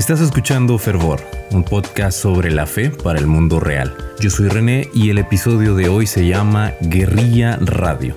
Estás escuchando Fervor, un podcast sobre la fe para el mundo real. Yo soy René y el episodio de hoy se llama Guerrilla Radio.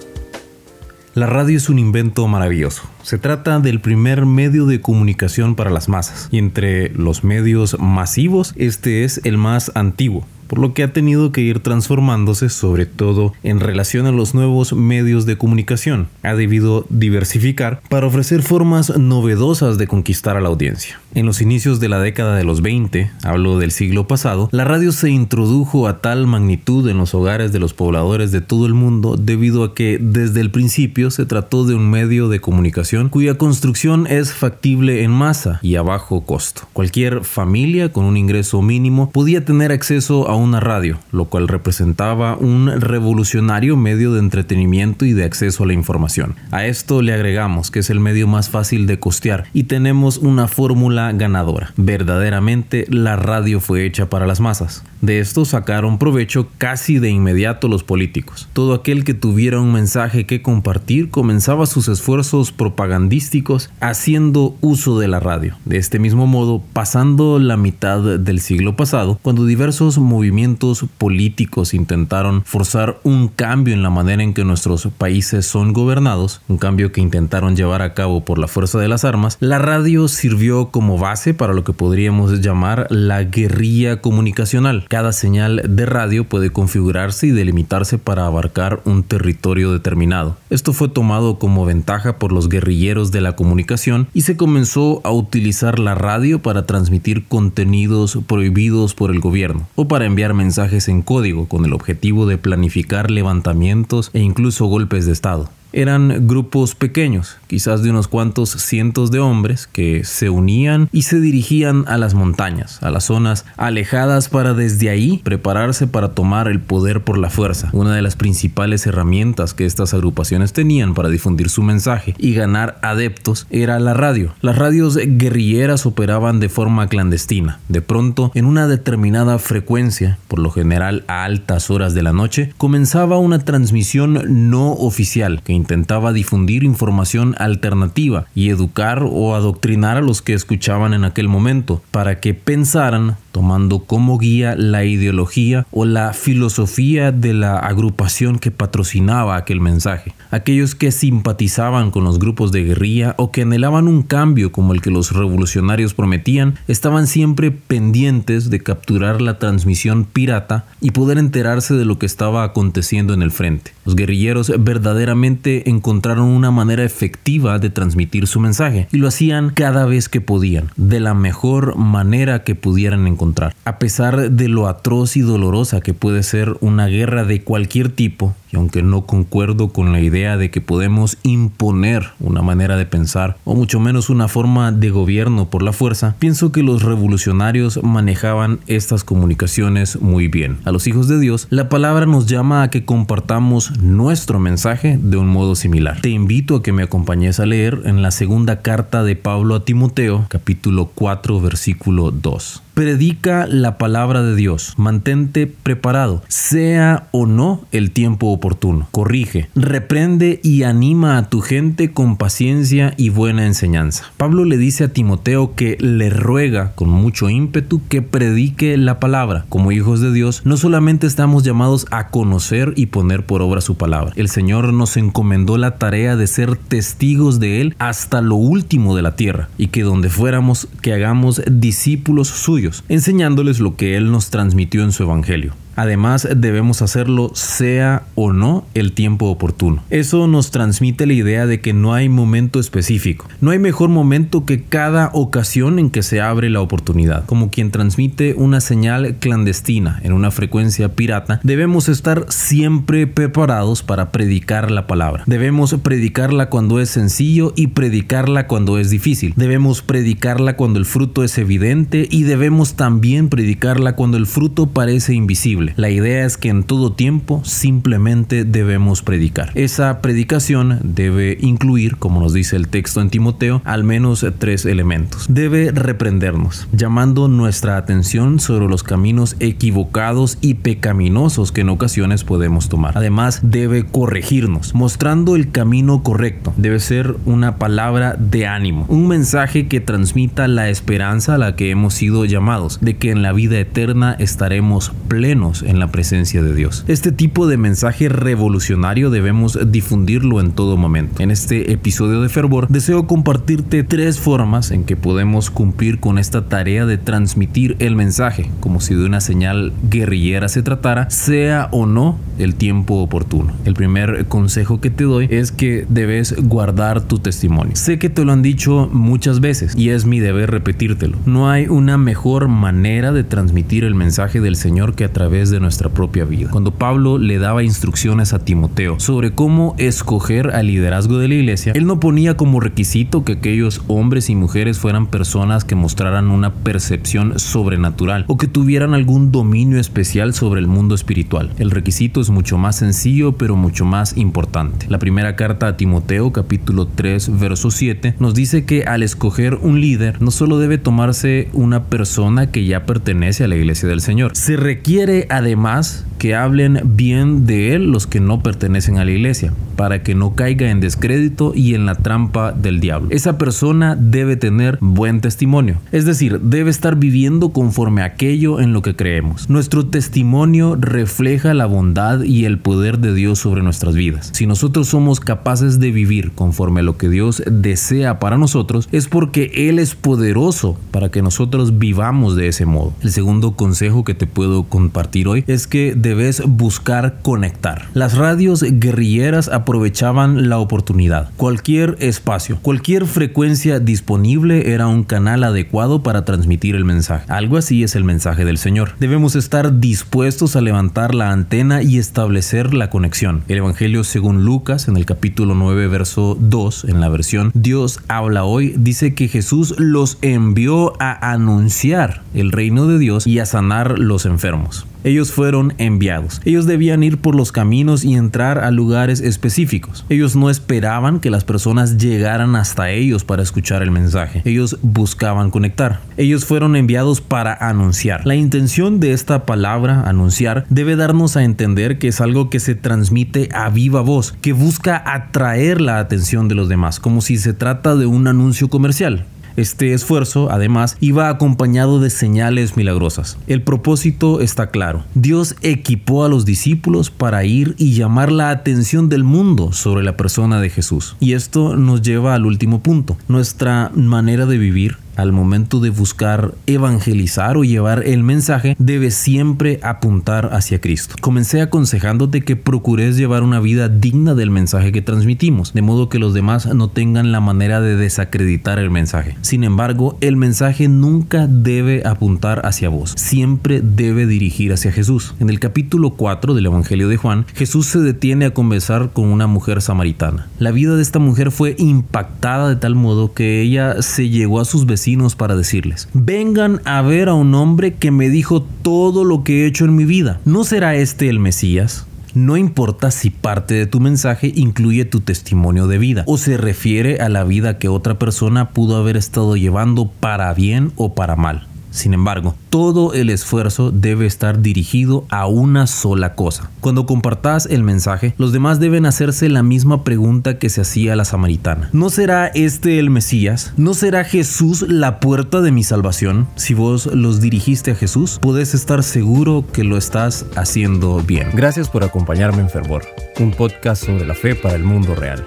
La radio es un invento maravilloso. Se trata del primer medio de comunicación para las masas y entre los medios masivos este es el más antiguo por lo que ha tenido que ir transformándose sobre todo en relación a los nuevos medios de comunicación. Ha debido diversificar para ofrecer formas novedosas de conquistar a la audiencia. En los inicios de la década de los 20, hablo del siglo pasado, la radio se introdujo a tal magnitud en los hogares de los pobladores de todo el mundo debido a que desde el principio se trató de un medio de comunicación cuya construcción es factible en masa y a bajo costo. Cualquier familia con un ingreso mínimo podía tener acceso a un una radio, lo cual representaba un revolucionario medio de entretenimiento y de acceso a la información. A esto le agregamos que es el medio más fácil de costear y tenemos una fórmula ganadora. Verdaderamente la radio fue hecha para las masas. De esto sacaron provecho casi de inmediato los políticos. Todo aquel que tuviera un mensaje que compartir comenzaba sus esfuerzos propagandísticos haciendo uso de la radio. De este mismo modo, pasando la mitad del siglo pasado, cuando diversos movimientos movimientos políticos intentaron forzar un cambio en la manera en que nuestros países son gobernados, un cambio que intentaron llevar a cabo por la fuerza de las armas, la radio sirvió como base para lo que podríamos llamar la guerrilla comunicacional. Cada señal de radio puede configurarse y delimitarse para abarcar un territorio determinado. Esto fue tomado como ventaja por los guerrilleros de la comunicación y se comenzó a utilizar la radio para transmitir contenidos prohibidos por el gobierno o para enviar mensajes en código con el objetivo de planificar levantamientos e incluso golpes de Estado eran grupos pequeños, quizás de unos cuantos cientos de hombres que se unían y se dirigían a las montañas, a las zonas alejadas para desde ahí prepararse para tomar el poder por la fuerza. Una de las principales herramientas que estas agrupaciones tenían para difundir su mensaje y ganar adeptos era la radio. Las radios guerrilleras operaban de forma clandestina. De pronto, en una determinada frecuencia, por lo general a altas horas de la noche, comenzaba una transmisión no oficial que intentaba difundir información alternativa y educar o adoctrinar a los que escuchaban en aquel momento para que pensaran tomando como guía la ideología o la filosofía de la agrupación que patrocinaba aquel mensaje. Aquellos que simpatizaban con los grupos de guerrilla o que anhelaban un cambio como el que los revolucionarios prometían, estaban siempre pendientes de capturar la transmisión pirata y poder enterarse de lo que estaba aconteciendo en el frente. Los guerrilleros verdaderamente encontraron una manera efectiva de transmitir su mensaje y lo hacían cada vez que podían, de la mejor manera que pudieran encontrar a pesar de lo atroz y dolorosa que puede ser una guerra de cualquier tipo, y aunque no concuerdo con la idea de que podemos imponer una manera de pensar o mucho menos una forma de gobierno por la fuerza, pienso que los revolucionarios manejaban estas comunicaciones muy bien. A los hijos de Dios, la palabra nos llama a que compartamos nuestro mensaje de un modo similar. Te invito a que me acompañes a leer en la segunda carta de Pablo a Timoteo, capítulo 4, versículo 2. Predica la palabra de Dios, mantente preparado, sea o no el tiempo oportuno. Corrige, reprende y anima a tu gente con paciencia y buena enseñanza. Pablo le dice a Timoteo que le ruega con mucho ímpetu que predique la palabra. Como hijos de Dios, no solamente estamos llamados a conocer y poner por obra su palabra. El Señor nos encomendó la tarea de ser testigos de Él hasta lo último de la tierra y que donde fuéramos que hagamos discípulos suyos, enseñándoles lo que Él nos transmitió en su Evangelio. Además, debemos hacerlo sea o no el tiempo oportuno. Eso nos transmite la idea de que no hay momento específico. No hay mejor momento que cada ocasión en que se abre la oportunidad. Como quien transmite una señal clandestina en una frecuencia pirata, debemos estar siempre preparados para predicar la palabra. Debemos predicarla cuando es sencillo y predicarla cuando es difícil. Debemos predicarla cuando el fruto es evidente y debemos también predicarla cuando el fruto parece invisible La idea es que en todo tiempo simplemente debemos predicar. Esa predicación debe incluir, como nos dice el texto en Timoteo, al menos tres elementos. Debe reprendernos, llamando nuestra atención sobre los caminos equivocados y pecaminosos que en ocasiones podemos tomar. Además, debe corregirnos, mostrando el camino correcto. Debe ser una palabra de ánimo, un mensaje que transmita la esperanza a la que hemos sido llamados, de que en la vida eterna estaremos plenos en la presencia de Dios. Este tipo de mensaje revolucionario debemos difundirlo en todo momento. En este episodio de Fervor deseo compartirte tres formas en que podemos cumplir con esta tarea de transmitir el mensaje, como si de una señal guerrillera se tratara, sea o no el tiempo oportuno. El primer consejo que te doy es que debes guardar tu testimonio. Sé que te lo han dicho muchas veces y es mi deber repetírtelo. No hay una mejor manera de transmitir el mensaje del Señor que a través de nuestra propia vida. Cuando Pablo le daba instrucciones a Timoteo sobre cómo escoger al liderazgo de la iglesia, él no ponía como requisito que aquellos hombres y mujeres fueran personas que mostraran una percepción sobrenatural o que tuvieran algún dominio especial sobre el mundo espiritual. El requisito es mucho más sencillo pero mucho más importante. La primera carta a Timoteo capítulo 3 verso 7 nos dice que al escoger un líder no solo debe tomarse una persona que ya pertenece a la iglesia del Señor, se requiere además que hablen bien de él los que no pertenecen a la iglesia, para que no caiga en descrédito y en la trampa del diablo. Esa persona debe tener buen testimonio, es decir, debe estar viviendo conforme a aquello en lo que creemos. Nuestro testimonio refleja la bondad y el poder de Dios sobre nuestras vidas. Si nosotros somos capaces de vivir conforme a lo que Dios desea para nosotros, es porque Él es poderoso para que nosotros vivamos de ese modo. El segundo consejo que te puedo compartir hoy es que debes buscar conectar. Las radios guerrilleras aprovechaban la oportunidad. Cualquier espacio, cualquier frecuencia disponible era un canal adecuado para transmitir el mensaje. Algo así es el mensaje del Señor. Debemos estar dispuestos a levantar la antena y establecer la conexión. El Evangelio según Lucas en el capítulo 9 verso 2 en la versión Dios habla hoy dice que Jesús los envió a anunciar el reino de Dios y a sanar los enfermos. Ellos fueron enviados. Ellos debían ir por los caminos y entrar a lugares específicos. Ellos no esperaban que las personas llegaran hasta ellos para escuchar el mensaje. Ellos buscaban conectar. Ellos fueron enviados para anunciar. La intención de esta palabra, anunciar, debe darnos a entender que es algo que se transmite a viva voz, que busca atraer la atención de los demás, como si se trata de un anuncio comercial. Este esfuerzo, además, iba acompañado de señales milagrosas. El propósito está claro. Dios equipó a los discípulos para ir y llamar la atención del mundo sobre la persona de Jesús. Y esto nos lleva al último punto. Nuestra manera de vivir al momento de buscar evangelizar o llevar el mensaje, debe siempre apuntar hacia Cristo. Comencé aconsejándote que procures llevar una vida digna del mensaje que transmitimos, de modo que los demás no tengan la manera de desacreditar el mensaje. Sin embargo, el mensaje nunca debe apuntar hacia vos, siempre debe dirigir hacia Jesús. En el capítulo 4 del Evangelio de Juan, Jesús se detiene a conversar con una mujer samaritana. La vida de esta mujer fue impactada de tal modo que ella se llegó a sus vecinos para decirles, vengan a ver a un hombre que me dijo todo lo que he hecho en mi vida. ¿No será este el Mesías? No importa si parte de tu mensaje incluye tu testimonio de vida o se refiere a la vida que otra persona pudo haber estado llevando para bien o para mal. Sin embargo, todo el esfuerzo debe estar dirigido a una sola cosa. Cuando compartas el mensaje, los demás deben hacerse la misma pregunta que se hacía la samaritana. ¿No será este el Mesías? ¿No será Jesús la puerta de mi salvación? Si vos los dirigiste a Jesús, puedes estar seguro que lo estás haciendo bien. Gracias por acompañarme en Fervor, un podcast sobre la fe para el mundo real.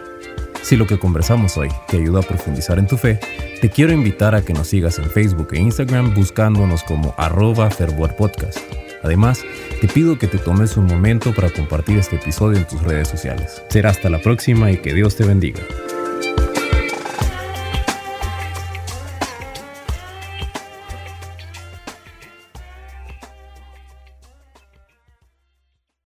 Si lo que conversamos hoy te ayuda a profundizar en tu fe, te quiero invitar a que nos sigas en Facebook e Instagram buscándonos como arroba Podcast. Además, te pido que te tomes un momento para compartir este episodio en tus redes sociales. Será hasta la próxima y que Dios te bendiga.